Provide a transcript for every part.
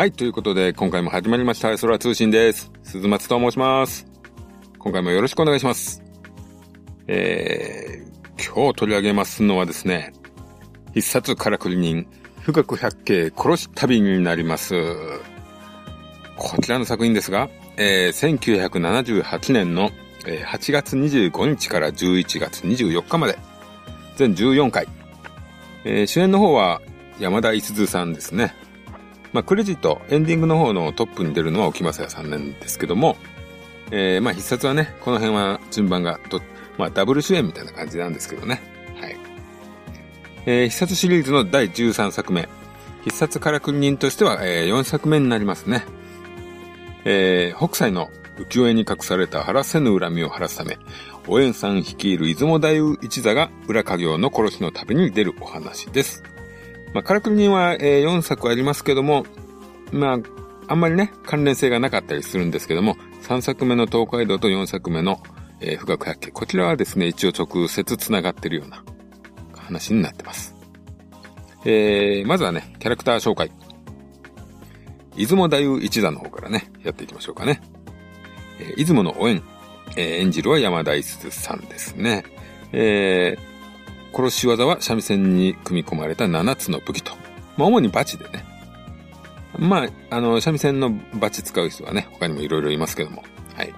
はい、ということで、今回も始まりました、空通信です。鈴松と申します。今回もよろしくお願いします。えー、今日取り上げますのはですね、必殺からくり人、富岳百景殺し旅になります。こちらの作品ですが、えー、1978年の8月25日から11月24日まで、全14回。えー主演の方は山田五十さんですね。まあ、クレジット、エンディングの方のトップに出るのは沖正也さんなんですけども、えーまあ、必殺はね、この辺は順番がど、まあ、ダブル主演みたいな感じなんですけどね。はい。えー必殺シリーズの第13作目。必殺からくり人としては、え4作目になりますね。えー北斎の浮世絵に隠された晴らせぬ恨みを晴らすため、お縁さん率いる出雲大夫一座が裏家業の殺しの旅に出るお話です。まあ、からくり人は、え4作ありますけども、まあ、あんまりね、関連性がなかったりするんですけども、3作目の東海道と4作目の、えー、富岳百景。こちらはですね、一応直接繋がってるような話になってます。えー、まずはね、キャラクター紹介。出雲大夫一座の方からね、やっていきましょうかね。えー出雲のお縁、えー演じるは山田五十さんですね。えー殺し技は三味線に組み込まれた7つの武器と。まあ、主にバチでね。まあ、あの、三味線のバチ使う人はね、他にもいろいろいますけども。はい。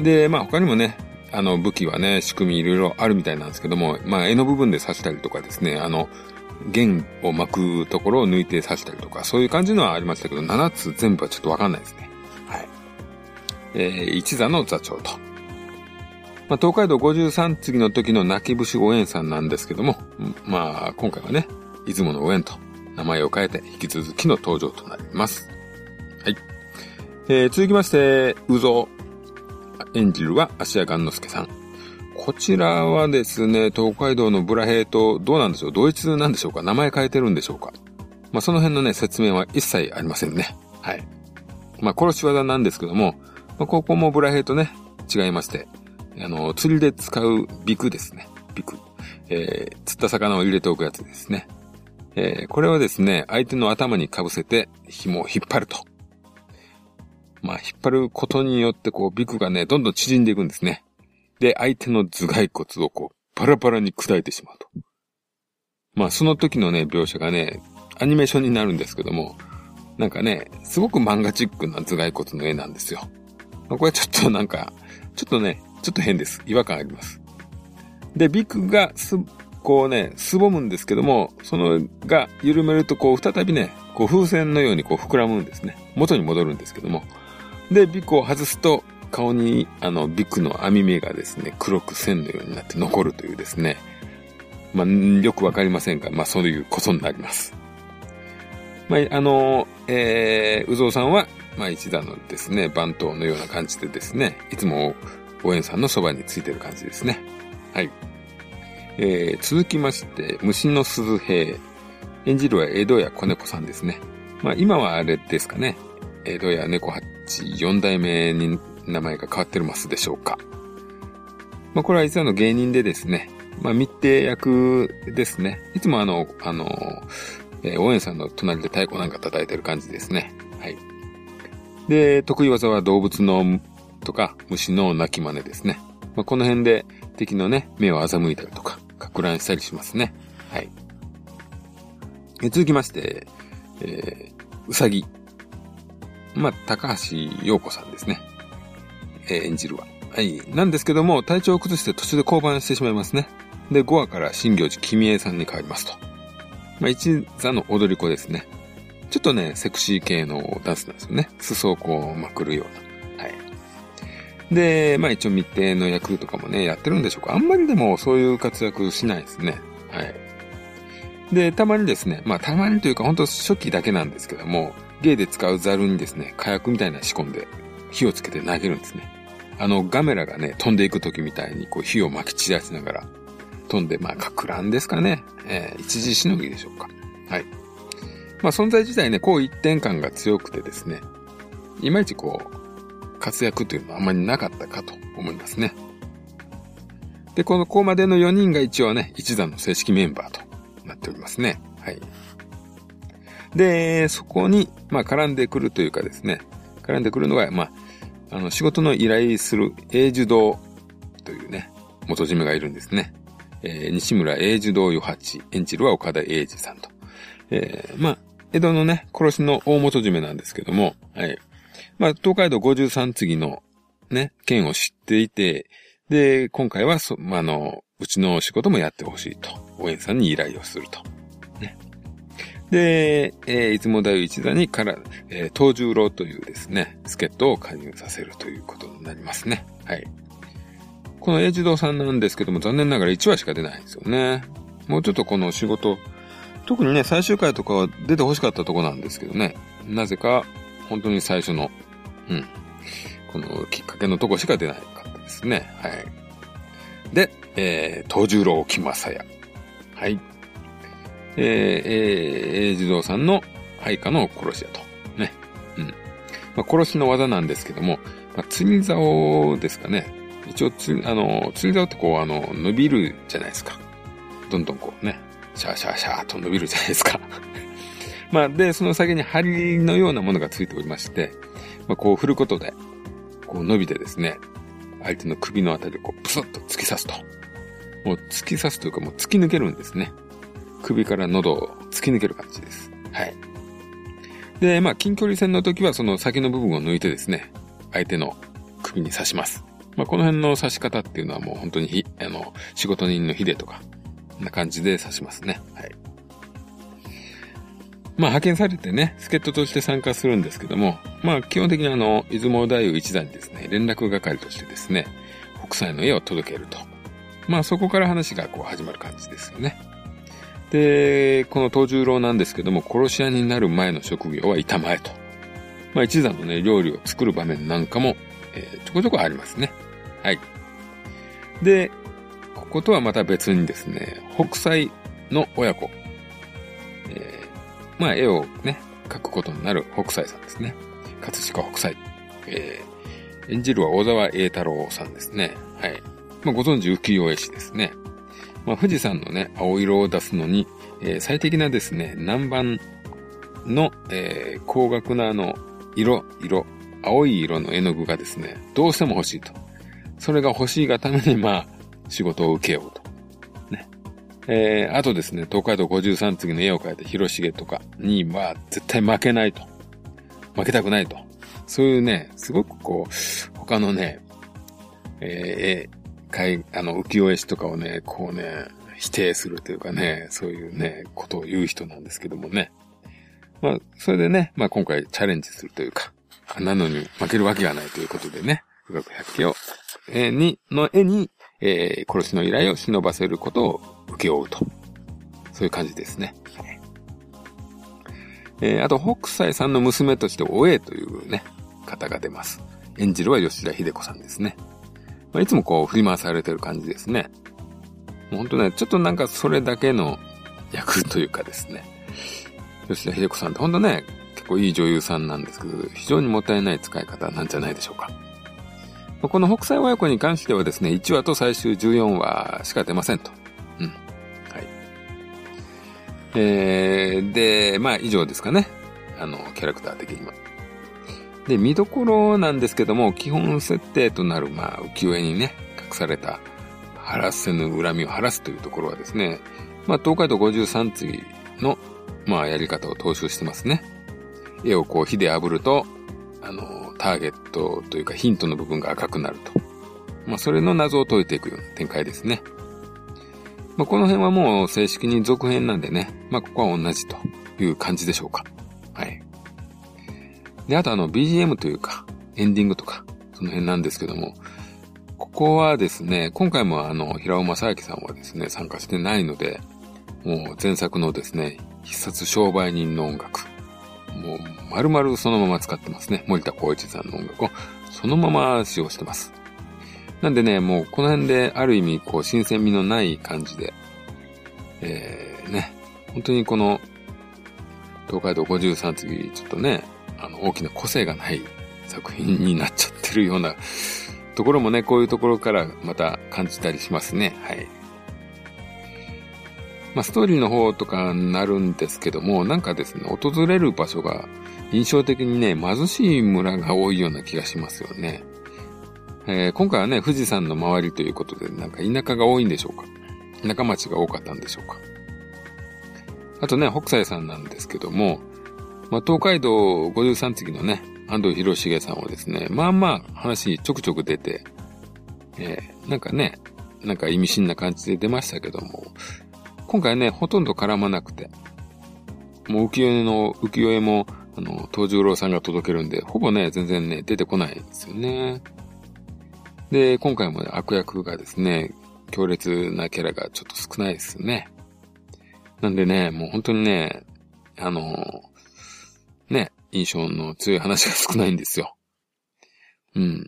で、まあ他にもね、あの武器はね、仕組みいろいろあるみたいなんですけども、まあ絵の部分で刺したりとかですね、あの、弦を巻くところを抜いて刺したりとか、そういう感じのはありましたけど、7つ全部はちょっとわかんないですね。はい。えー、一座の座長と。まあ、東海道53次の時の泣き節お縁さんなんですけども、まあ、今回はね、出雲のお縁と名前を変えて引き続きの登場となります。はい。えー、続きまして、うぞ。演じるは芦屋雁之助さん。こちらはですね、東海道のブラヘイとどうなんでしょう同一なんでしょうか名前変えてるんでしょうかまあ、その辺のね、説明は一切ありませんね。はい。まあ、殺し技なんですけども、まあ、ここもブラヘイとね、違いまして、あの、釣りで使うビクですね。ビク。えー、釣った魚を入れておくやつですね。えー、これはですね、相手の頭に被せて紐を引っ張ると。まあ、引っ張ることによって、こう、ビクがね、どんどん縮んでいくんですね。で、相手の頭蓋骨をこう、パラパラに砕いてしまうと。まあ、その時のね、描写がね、アニメーションになるんですけども、なんかね、すごく漫画チックな頭蓋骨の絵なんですよ。これちょっとなんか、ちょっとね、ちょっと変です。違和感あります。で、ビクがす、こうね、すぼむんですけども、そのが緩めるとこう再びね、こう風船のようにこう膨らむんですね。元に戻るんですけども。で、ビクを外すと、顔にあのビクの網目がですね、黒く線のようになって残るというですね、まあ、よくわかりませんが、まあそういうことになります。まあ、あの、えー、うぞうさんは、まあ一座のですね、番頭のような感じでですね、いつもお縁さんのそばについてる感じですね。はい。えー、続きまして、虫の鈴兵。演じるは江戸屋子猫さんですね。まあ今はあれですかね。江戸屋猫八四代目に名前が変わってますでしょうか。まあこれは実はの芸人でですね。まあ密偵役ですね。いつもあの、あの、えー、応援さんの隣で太鼓なんか叩いてる感じですね。はい。で、得意技は動物のとか虫の鳴き真似ですね。まあ、この辺で敵のね、目を欺いたりとか、かく乱したりしますね。はい。え続きまして、えー、うさぎ。まあ、高橋陽子さんですね。えー演じるは。はい。なんですけども、体調を崩して途中で降板してしまいますね。で、5話から新行寺君江さんに変わりますと。まあ、一座の踊り子ですね。ちょっとね、セクシー系のダンスなんですよね。裾をこうまくるような。で、まあ一応密偵の役とかもね、やってるんでしょうか。あんまりでもそういう活躍しないですね。はい。で、たまにですね、まあたまにというか本当初期だけなんですけども、芸で使うザルにですね、火薬みたいな仕込んで火をつけて投げるんですね。あのガメラがね、飛んでいく時みたいにこう火を撒き散らしながら飛んで、まあ、かく乱ですかね。えー一時しのぎでしょうか。はい。まあ、存在自体ね、こう一点感が強くてですね、いまいちこう、活躍というのはあまりなかったかと思いますね。で、この、ここまでの4人が一応ね、一座の正式メンバーとなっておりますね。はい。で、そこに、まあ、絡んでくるというかですね、絡んでくるのが、まあ、あの、仕事の依頼する英樹堂というね、元締めがいるんですね。えー、西村英樹堂余八、演じるは岡田英二さんと。えー、まあ、江戸のね、殺しの大元締めなんですけども、はい。まあ、東海道53次のね、件を知っていて、で、今回はそ、まあ、の、うちの仕事もやってほしいと、応援さんに依頼をすると。ね。で、えー、いつもだよ一座にから、えー、東十郎というですね、助っ人を加入させるということになりますね。はい。この英児童さんなんですけども、残念ながら1話しか出ないんですよね。もうちょっとこの仕事、特にね、最終回とかは出て欲しかったとこなんですけどね。なぜか、本当に最初の、うん、このきっかけのとこしか出ないかったですね。はい。で、えー、東十郎木正也。はい。えー、えー、児童さんの配下の殺し屋と。ね。うん。まあ、殺しの技なんですけども、まあ、釣り竿ですかね。一応つ、あの、釣り竿ってこう、あの、伸びるじゃないですか。どんどんこうね、シャーシャーシャーと伸びるじゃないですか。まあ、で、その先に針のようなものがついておりまして、まあ、こう振ることで、こう伸びてですね、相手の首のあたりをこう、プスッと突き刺すと。もう突き刺すというかもう突き抜けるんですね。首から喉を突き抜ける感じです。はい。で、まあ、近距離戦の時はその先の部分を抜いてですね、相手の首に刺します。まあ、この辺の刺し方っていうのはもう本当にひ、あの、仕事人のヒデとか、こんな感じで刺しますね。はい。まあ派遣されてね、助っ人として参加するんですけども、まあ基本的にあの、出雲大夫一座にですね、連絡係としてですね、北斎の絵を届けると。まあそこから話がこう始まる感じですよね。で、この東十郎なんですけども、殺し屋になる前の職業は板前と。まあ一座のね、料理を作る場面なんかも、えー、ちょこちょこありますね。はい。で、こことはまた別にですね、北斎の親子、まあ、絵をね、描くことになる北斎さんですね。葛飾北斎。えー、演じるは小沢栄太郎さんですね。はい。まあ、ご存知浮世絵師ですね。まあ、富士山のね、青色を出すのに、えー、最適なですね、南蛮の、えー、高額なあの、色、色、青い色の絵の具がですね、どうしても欲しいと。それが欲しいがために、まあ、仕事を受けようと。えー、あとですね、東海道53次の絵を描いた広重とかには絶対負けないと。負けたくないと。そういうね、すごくこう、他のね、えー、かい、あの、浮世絵師とかをね、こうね、否定するというかね、そういうね、ことを言う人なんですけどもね。まあ、それでね、まあ今回チャレンジするというか、なのに負けるわけがないということでね、富岳百景を、えー、に、の絵に、えー、殺しの依頼を忍ばせることを請け負うと。そういう感じですね。えー、あと、北斎さんの娘としておえというね、方が出ます。演じるは吉田秀子さんですね。まあ、いつもこう振り回されてる感じですね。もうほんとね、ちょっとなんかそれだけの役というかですね。吉田秀子さんってほんとね、結構いい女優さんなんですけど、非常にもったいない使い方なんじゃないでしょうか。この北斎親子に関してはですね、1話と最終14話しか出ませんと。うん。はい。えー、で、まあ以上ですかね。あの、キャラクター的には。で、見どころなんですけども、基本設定となる、まあ、浮世絵にね、隠された、晴らせぬ恨みを晴らすというところはですね、まあ、東海道53次の、まあ、やり方を踏襲してますね。絵をこう火で炙ると、あの、ターゲットというかヒントの部分が赤くなると。まあ、それの謎を解いていくような展開ですね。まあ、この辺はもう正式に続編なんでね、まあ、ここは同じという感じでしょうか。はい。で、あとあの BGM というか、エンディングとか、その辺なんですけども、ここはですね、今回もあの、平尾正明さんはですね、参加してないので、もう前作のですね、必殺商売人の音楽、もう丸々そのまま使ってますね。森田光一さんの音楽をそのまま使用してます。なんでね、もうこの辺である意味こう新鮮味のない感じで、えー、ね、本当にこの東海道53次ちょっとね、あの大きな個性がない作品になっちゃってるようなところもね、こういうところからまた感じたりしますね。はい。まあ、ストーリーの方とかになるんですけども、なんかですね、訪れる場所が印象的にね、貧しい村が多いような気がしますよね。えー、今回はね、富士山の周りということで、なんか田舎が多いんでしょうか？田舎町が多かったんでしょうか？あとね、北斎さんなんですけども、まあ、東海道53次のね、安藤博重さんはですね、まあまあ話ちょくちょく出て、えー、なんかね、なんか意味深な感じで出ましたけども、今回ね、ほとんど絡まなくて、もう浮世絵の、浮世絵も、あの、東十郎さんが届けるんで、ほぼね、全然ね、出てこないんですよね。で、今回も、ね、悪役がですね、強烈なキャラがちょっと少ないですよね。なんでね、もう本当にね、あの、ね、印象の強い話が少ないんですよ。うん。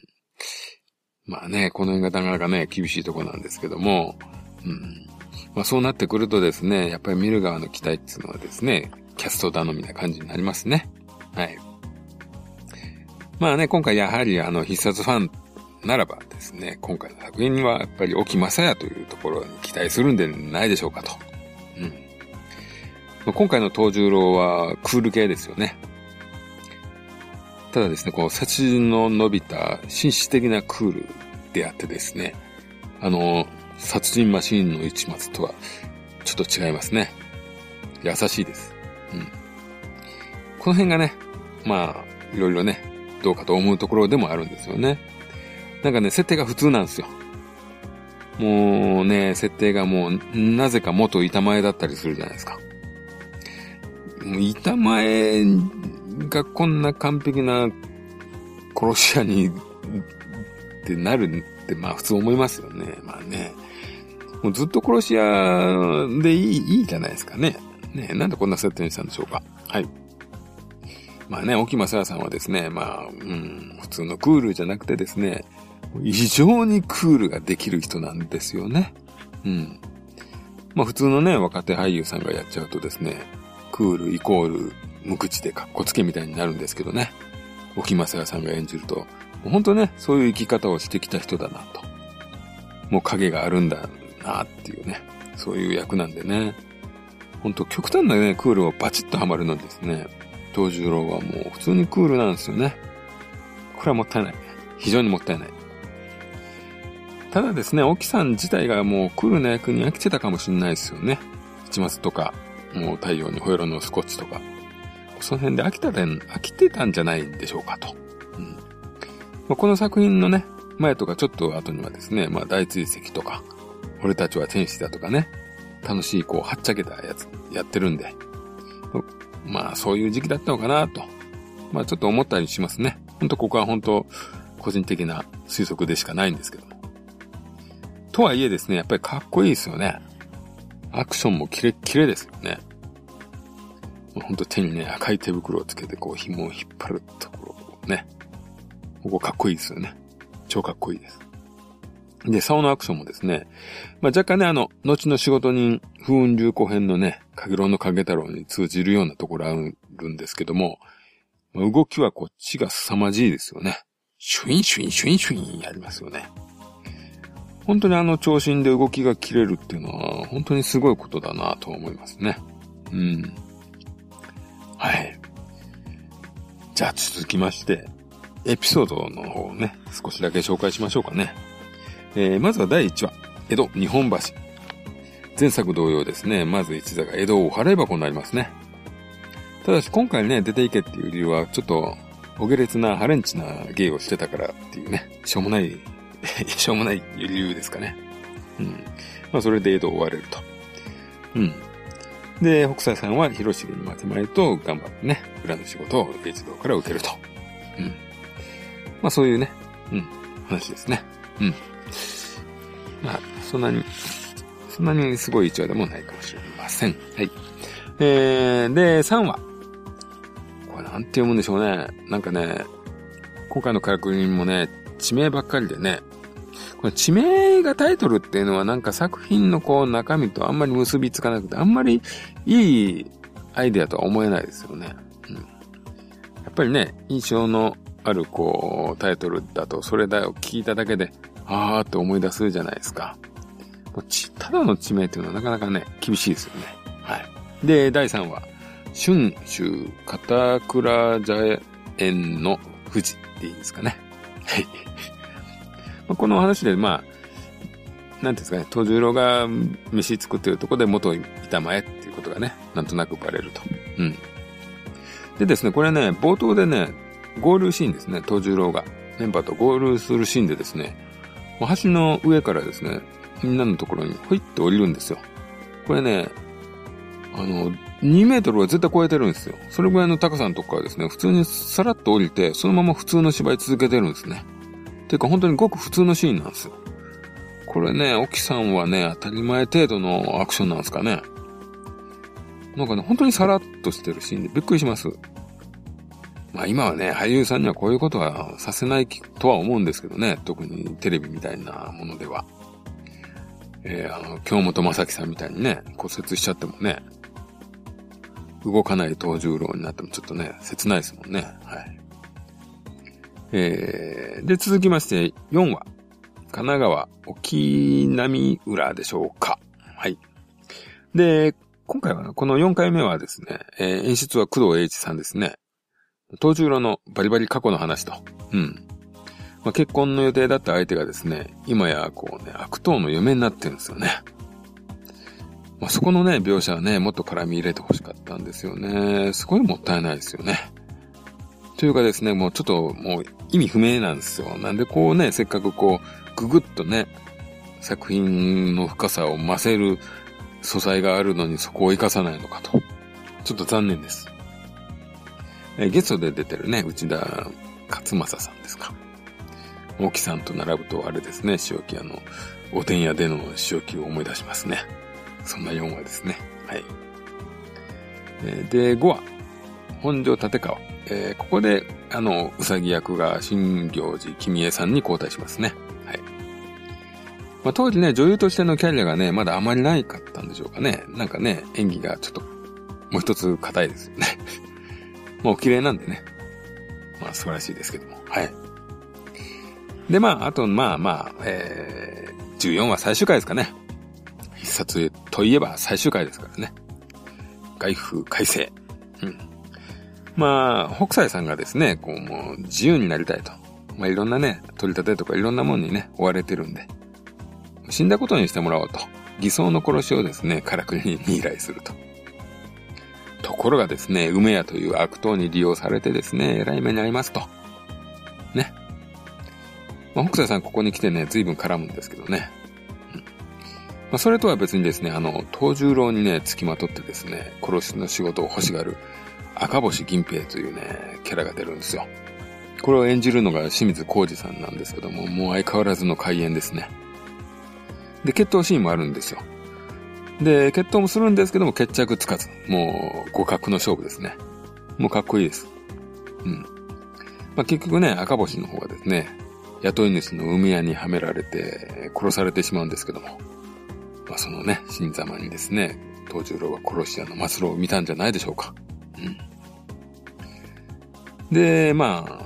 まあね、この辺がなかなかね、厳しいとこなんですけども、うん。まあそうなってくるとですね、やっぱり見る側の期待っていうのはですね、キャスト頼みな感じになりますね。はい。まあね、今回やはりあの必殺ファンならばですね、今回の作品はやっぱり沖正也というところに期待するんでないでしょうかと。うん。今回の東十郎はクール系ですよね。ただですね、この殺人の伸びた紳士的なクールであってですね、あの、殺人マシーンの一末とはちょっと違いますね。優しいです。うん。この辺がね、まあ、いろいろね、どうかと思うところでもあるんですよね。なんかね、設定が普通なんですよ。もうね、設定がもう、なぜか元板前だったりするじゃないですか。板前がこんな完璧な殺し屋にってなるって、まあ普通思いますよね。まあね。もうずっと殺し屋でいい、いいじゃないですかね。ねなんでこんな設定にしたんでしょうか。はい。まあね、沖正也さんはですね、まあ、うん、普通のクールじゃなくてですね、異常にクールができる人なんですよね。うん。まあ普通のね、若手俳優さんがやっちゃうとですね、クールイコール無口でかっこつけみたいになるんですけどね。沖正也さんが演じると、本当ね、そういう生き方をしてきた人だなと。もう影があるんだなっていうね、そういう役なんでね。本当極端なね、クールをバチッとハマるのですね。東十郎はもう普通にクールなんですよね。これはもったいない。非常にもったいない。ただですね、沖さん自体がもうクールな役に飽きてたかもしれないですよね。一松とか、もう太陽にほよろのスコッチとか。その辺で飽きたで、飽きてたんじゃないんでしょうかと。うん。まあ、この作品のね、前とかちょっと後にはですね、まあ大追跡とか、俺たちは天使だとかね、楽しいこう、はっちゃけたやつ、やってるんで、まあそういう時期だったのかなと、まあちょっと思ったりしますね。ほんとここは本当個人的な推測でしかないんですけど。とはいえですね、やっぱりかっこいいですよね。アクションもキレッキレですよね。ほんと手にね、赤い手袋をつけてこう紐を引っ張るところね。ここかっこいいですよね。超かっこいいです。で、竿のアクションもですね、まあ、若干ね、あの、後の仕事人、風雲流行編のね、かげろうの影太郎に通じるようなところあるんですけども、ま、動きはこっちが凄まじいですよね。シュインシュインシュインシュインやりますよね。本当にあの長身で動きが切れるっていうのは、本当にすごいことだなと思いますね。うん。はい。じゃあ続きまして、エピソードの方をね、少しだけ紹介しましょうかね。えー、まずは第1話、江戸日本橋。前作同様ですね、まず一座が江戸を払い箱になりますね。ただし今回ね、出ていけっていう理由は、ちょっと、お下劣なハレンチな芸をしてたからっていうね、しょうもない、しょうもない理由ですかね。うん。まあそれで江戸を追われると。うん。で、北斎さんは広重に待てまいと頑張ってね、裏の仕事を一堂から受けると。うん。まあそういうね、うん、話ですね。うん。まあ、そんなに、そんなにすごい一話でもないかもしれません。はい。えー、で、3話。これなんて読むんでしょうね。なんかね、今回のカラクリンもね、地名ばっかりでね、地名がタイトルっていうのはなんか作品のこう中身とあんまり結びつかなくて、あんまりいいアイデアとは思えないですよね。うん。やっぱりね、印象のあるこうタイトルだとそれだよ聞いただけで、あーって思い出すじゃないですか。ただの地名っていうのはなかなかね、厳しいですよね。はい。で、第3話、春秋片倉茶園の富士でいいんですかね。はい。この話で、まあ、なんですかね、東十郎が飯作ってるとこで元板前っていうことがね、なんとなくバレると。うん。でですね、これね、冒頭でね、合流シーンですね、東十郎が。メンバーと合流するシーンでですね、橋の上からですね、みんなのところにほいって降りるんですよ。これね、あの、2メートルは絶対超えてるんですよ。それぐらいの高さのとこからですね、普通にさらっと降りて、そのまま普通の芝居続けてるんですね。ていうか本当にごく普通のシーンなんですよ。これね、沖さんはね、当たり前程度のアクションなんですかね。なんかね、本当にさらっとしてるシーンでびっくりします。まあ今はね、俳優さんにはこういうことはさせないとは思うんですけどね。特にテレビみたいなものでは。えー、あの、京本正樹さんみたいにね、骨折しちゃってもね、動かない東十郎になってもちょっとね、切ないですもんね。はい。えー、で、続きまして、4話。神奈川、沖波浦でしょうか。はい。で、今回は、この4回目はですね、えー、演出は工藤英一さんですね。東十郎のバリバリ過去の話と。うん。まあ、結婚の予定だった相手がですね、今やこうね、悪党の嫁になってるんですよね。まあ、そこのね、描写はね、もっと絡み入れて欲しかったんですよね。すごいもったいないですよね。というかですね、もうちょっともう意味不明なんですよ。なんでこうね、せっかくこう、ぐぐっとね、作品の深さを増せる素材があるのにそこを活かさないのかと。ちょっと残念です。えゲストで出てるね、内田勝正さんですか。沖さんと並ぶとあれですね、塩木あの、お天屋での塩木を思い出しますね。そんな4話ですね。はい。で、5話、本庄立川。えー、ここで、あの、うさぎ役が新行寺君江さんに交代しますね。はい。まあ、当時ね、女優としてのキャリアがね、まだあまりないかったんでしょうかね。なんかね、演技がちょっと、もう一つ硬いですよね。もう綺麗なんでね。まあ素晴らしいですけども。はい。で、まあ、あと、まあまあ、えー、14話最終回ですかね。必殺といえば最終回ですからね。外風改正。うん。まあ、北斎さんがですね、こうもう自由になりたいと。まあいろんなね、取り立てとかいろんなもんにね、追われてるんで。死んだことにしてもらおうと。偽装の殺しをですね、からくりに依頼すると。ところがですね、梅屋という悪党に利用されてですね、偉い目に遭いますと。ね。まあ、北斎さんここに来てね、随分絡むんですけどね。うんまあ、それとは別にですね、あの、東十郎にね、付きまとってですね、殺しの仕事を欲しがる赤星銀平というね、キャラが出るんですよ。これを演じるのが清水浩二さんなんですけども、もう相変わらずの開演ですね。で、決闘シーンもあるんですよ。で、決闘もするんですけども決着つかず。もう、互角の勝負ですね。もうかっこいいです。うん。まあ、結局ね、赤星の方がですね、雇い主の海屋にはめられて殺されてしまうんですけども。まあ、そのね、新様にですね、東十郎は殺し屋の末路を見たんじゃないでしょうか。で、まあ、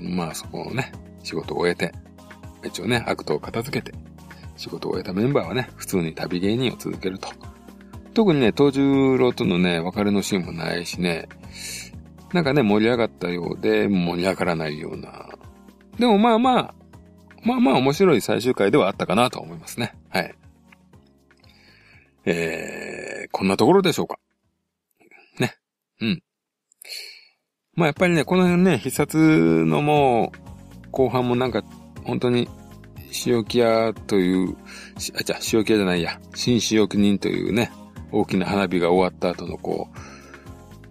まあそこをね、仕事を終えて、一応ね、悪党を片付けて、仕事を終えたメンバーはね、普通に旅芸人を続けると。特にね、東十郎とのね、別れのシーンもないしね、なんかね、盛り上がったようで、盛り上がらないような。でもまあまあ、まあまあ面白い最終回ではあったかなと思いますね。はい。えー、こんなところでしょうか。うん。まあやっぱりね、この辺ね、必殺のもう、後半もなんか、本当に塩木屋という、あ、じゃ塩木屋じゃないや、新塩木人というね、大きな花火が終わった後のこ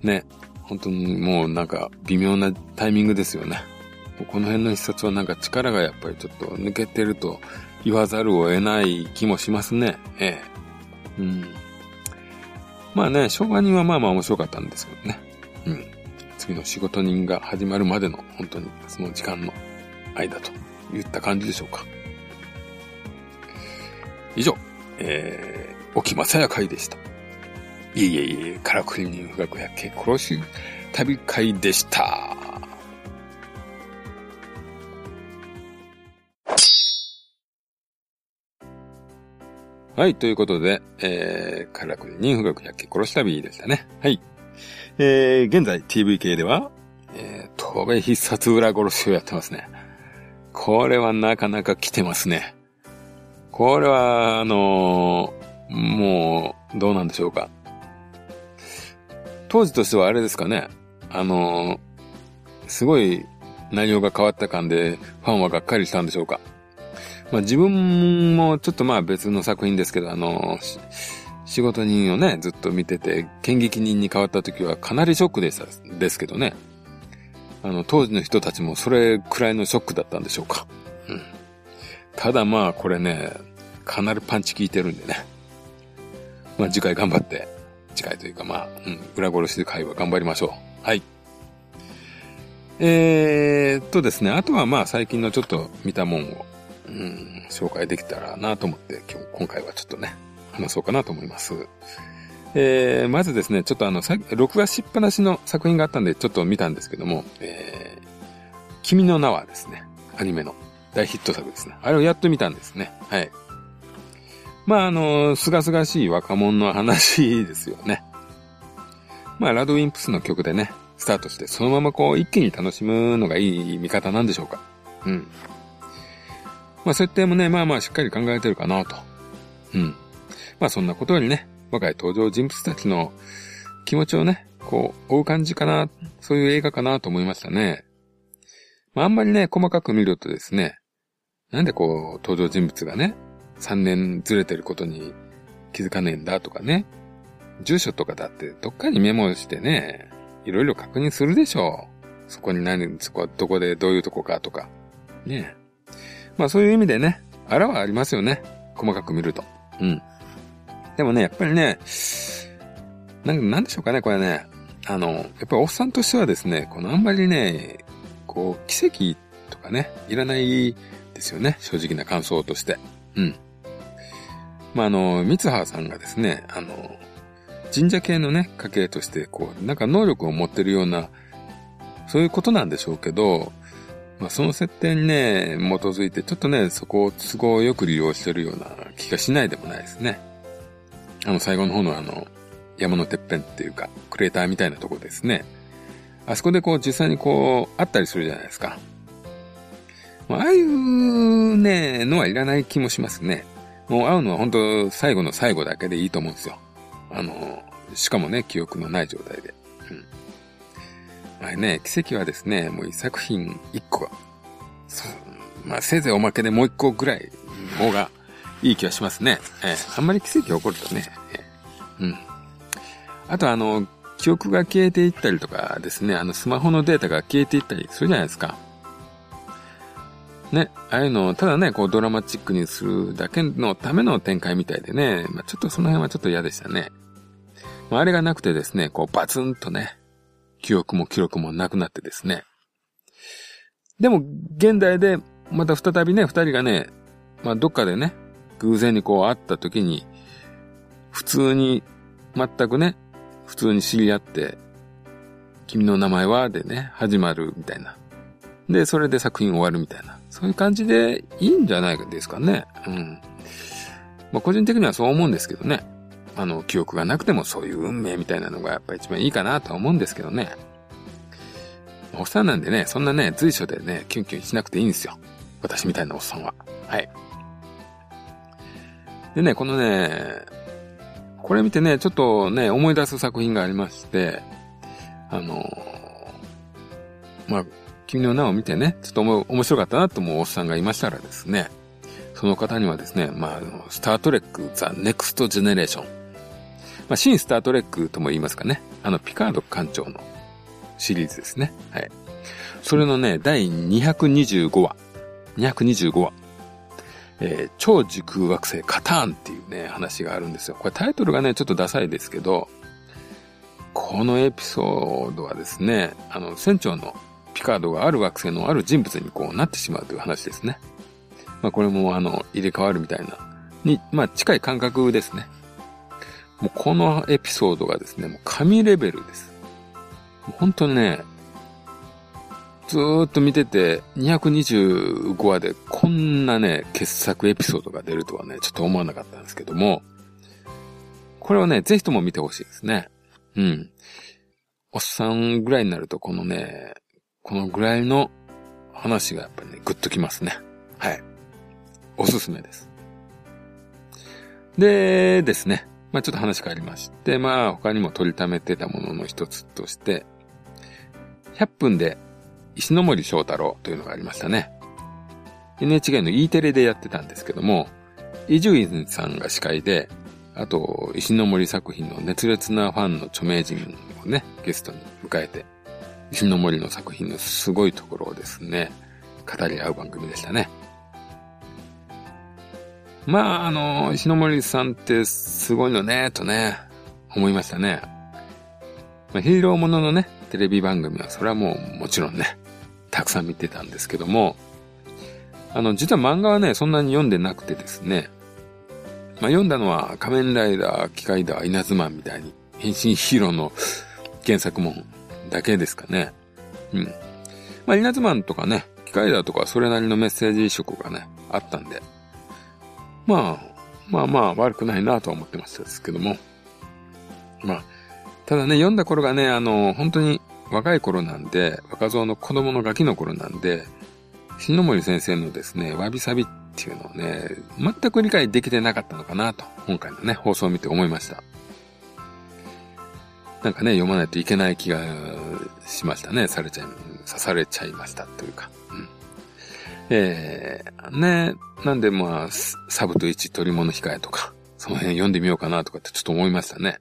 う、ね、本当にもうなんか微妙なタイミングですよね。この辺の必殺はなんか力がやっぱりちょっと抜けてると言わざるを得ない気もしますね。ええ。うん。まあね、昭和人はまあまあ面白かったんですけどね。うん。次の仕事人が始まるまでの本当にその時間の間と言った感じでしょうか。以上、えー、沖正也会でした。いえいえいえ、からくり人不学やけ殺し旅会でした。はい、ということで、えー、カラクリ人不学百鬼殺し旅でしたね。はい。えー、現在 TVK では、えー、東米必殺裏殺しをやってますね。これはなかなか来てますね。これは、あのー、もう、どうなんでしょうか。当時としてはあれですかね。あのー、すごい内容が変わった感で、ファンはがっかりしたんでしょうか。まあ自分もちょっとまあ別の作品ですけど、あの、仕事人をね、ずっと見てて、剣撃人に変わった時はかなりショックでした、ですけどね。あの、当時の人たちもそれくらいのショックだったんでしょうか。うん。ただまあこれね、かなりパンチ効いてるんでね。まあ次回頑張って、次回というかまあ、うん、裏殺しで会話頑張りましょう。はい。えー、っとですね、あとはまあ最近のちょっと見たもんをうん、紹介できたらなと思って、今日、今回はちょっとね、話そうかなと思います。えー、まずですね、ちょっとあの、さ録画しっぱなしの作品があったんで、ちょっと見たんですけども、えー、君の名はですね、アニメの大ヒット作ですね。あれをやっと見たんですね。はい。まあ、あの、すがすがしい若者の話ですよね。まあ、ラドウィンプスの曲でね、スタートして、そのままこう、一気に楽しむのがいい見方なんでしょうか。うん。まあ設定もね、まあまあしっかり考えてるかなと。うん。まあそんなことよりね、若い登場人物たちの気持ちをね、こう、追う感じかな、そういう映画かなと思いましたね。まああんまりね、細かく見るとですね、なんでこう、登場人物がね、3年ずれてることに気づかねえんだとかね、住所とかだってどっかにメモしてね、いろいろ確認するでしょう。そこに何、そこ、どこでどういうとこかとか。ねまあそういう意味でね、あらはありますよね。細かく見ると。うん。でもね、やっぱりね、なんなんでしょうかね、これね。あの、やっぱりおっさんとしてはですね、このあんまりね、こう、奇跡とかね、いらないですよね。正直な感想として。うん。まあ、あの、三葉さんがですね、あの、神社系のね、家系として、こう、なんか能力を持ってるような、そういうことなんでしょうけど、まあ、その設定にね、基づいて、ちょっとね、そこを都合よく利用してるような気がしないでもないですね。あの、最後の方のあの、山のてっぺんっていうか、クレーターみたいなとこですね。あそこでこう、実際にこう、あったりするじゃないですか。まあ、ああいうね、のはいらない気もしますね。もう会うのは本当最後の最後だけでいいと思うんですよ。あの、しかもね、記憶のない状態で。まあね、奇跡はですね、もう一作品一個が、そう、まあせいぜいおまけでもう一個ぐらいの方がいい気はしますね。えー、あんまり奇跡起こるとね、えー、うん。あとあの、記憶が消えていったりとかですね、あのスマホのデータが消えていったりするじゃないですか。ね、ああいうのをただね、こうドラマチックにするだけのための展開みたいでね、まあ、ちょっとその辺はちょっと嫌でしたね。まあ、あれがなくてですね、こうバツンとね、記憶も記録もなくなってですね。でも、現代で、また再びね、二人がね、まあ、どっかでね、偶然にこう会った時に、普通に、全くね、普通に知り合って、君の名前はでね、始まるみたいな。で、それで作品終わるみたいな。そういう感じでいいんじゃないですかね。うん。まあ、個人的にはそう思うんですけどね。あの、記憶がなくてもそういう運命みたいなのがやっぱ一番いいかなとは思うんですけどね。おっさんなんでね、そんなね、随所でね、キュンキュンしなくていいんですよ。私みたいなおっさんは。はい。でね、このね、これ見てね、ちょっとね、思い出す作品がありまして、あの、まあ、君の名を見てね、ちょっと面白かったなと思うおっさんがいましたらですね、その方にはですね、まあ、 Star Trek The Next Generation。まあ、新スタートレックとも言いますかね。あの、ピカード艦長のシリーズですね。はい。それのね、第225話。225話。えー、超時空惑星カターンっていうね、話があるんですよ。これタイトルがね、ちょっとダサいですけど、このエピソードはですね、あの、船長のピカードがある惑星のある人物にこうなってしまうという話ですね。まあこれもあの、入れ替わるみたいな、に、まあ近い感覚ですね。もうこのエピソードがですね、もう神レベルです。本当にね、ずーっと見てて、225話でこんなね、傑作エピソードが出るとはね、ちょっと思わなかったんですけども、これをね、ぜひとも見てほしいですね。うん。おっさんぐらいになると、このね、このぐらいの話がやっぱりね、グッときますね。はい。おすすめです。でですね。まあちょっと話変わりまして、まあ他にも取りためてたものの一つとして、100分で石ノ森章太郎というのがありましたね。NHK の E テレでやってたんですけども、伊集院さんが司会で、あと、石ノ森作品の熱烈なファンの著名人をね、ゲストに迎えて、石ノ森の作品のすごいところをですね、語り合う番組でしたね。まあ、あの、石森さんってすごいのね、とね、思いましたね。まあ、ヒーローもののね、テレビ番組はそれはもうもちろんね、たくさん見てたんですけども、あの、実は漫画はね、そんなに読んでなくてですね、まあ、読んだのは仮面ライダー、機械だ、稲妻みたいに変身ヒーローの原作もだけですかね。うん。まあ、稲妻とかね、機械だとかそれなりのメッセージ色がね、あったんで、まあ、まあまあ悪くないなとは思ってましたですけども。まあ、ただね、読んだ頃がね、あの、本当に若い頃なんで、若造の子供のガキの頃なんで、新森先生のですね、わびさびっていうのをね、全く理解できてなかったのかなと、今回のね、放送を見て思いました。なんかね、読まないといけない気がしましたね。されちゃい、刺されちゃいましたというか。えー、ね、なんでまあ、サブと1取り物控えとか、その辺読んでみようかなとかってちょっと思いましたね。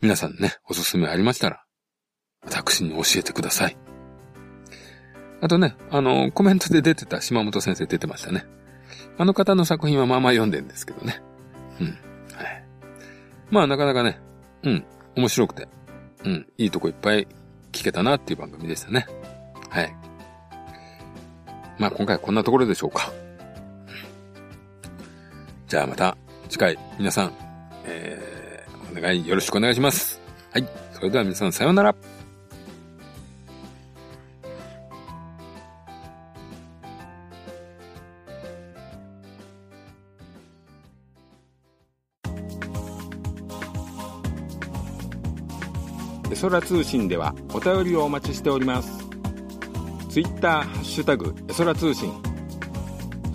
皆さんね、おすすめありましたら、私に教えてください。あとね、あの、コメントで出てた島本先生出てましたね。あの方の作品はまあまあ読んでんですけどね。うん。はい。まあなかなかね、うん、面白くて、うん、いいとこいっぱい聞けたなっていう番組でしたね。はい。まあ今回はこんなところでしょうか。じゃあまた次回皆さん、えーお願いよろしくお願いします。はい。それでは皆さんさようなら。エソラ通信ではお便りをお待ちしております。ツイッターハッシュタグエソラ通信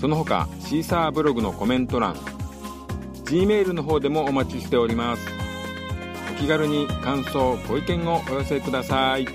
その他シーサーブログのコメント欄 G メールの方でもお待ちしておりますお。気軽に感想ご意見をお寄せください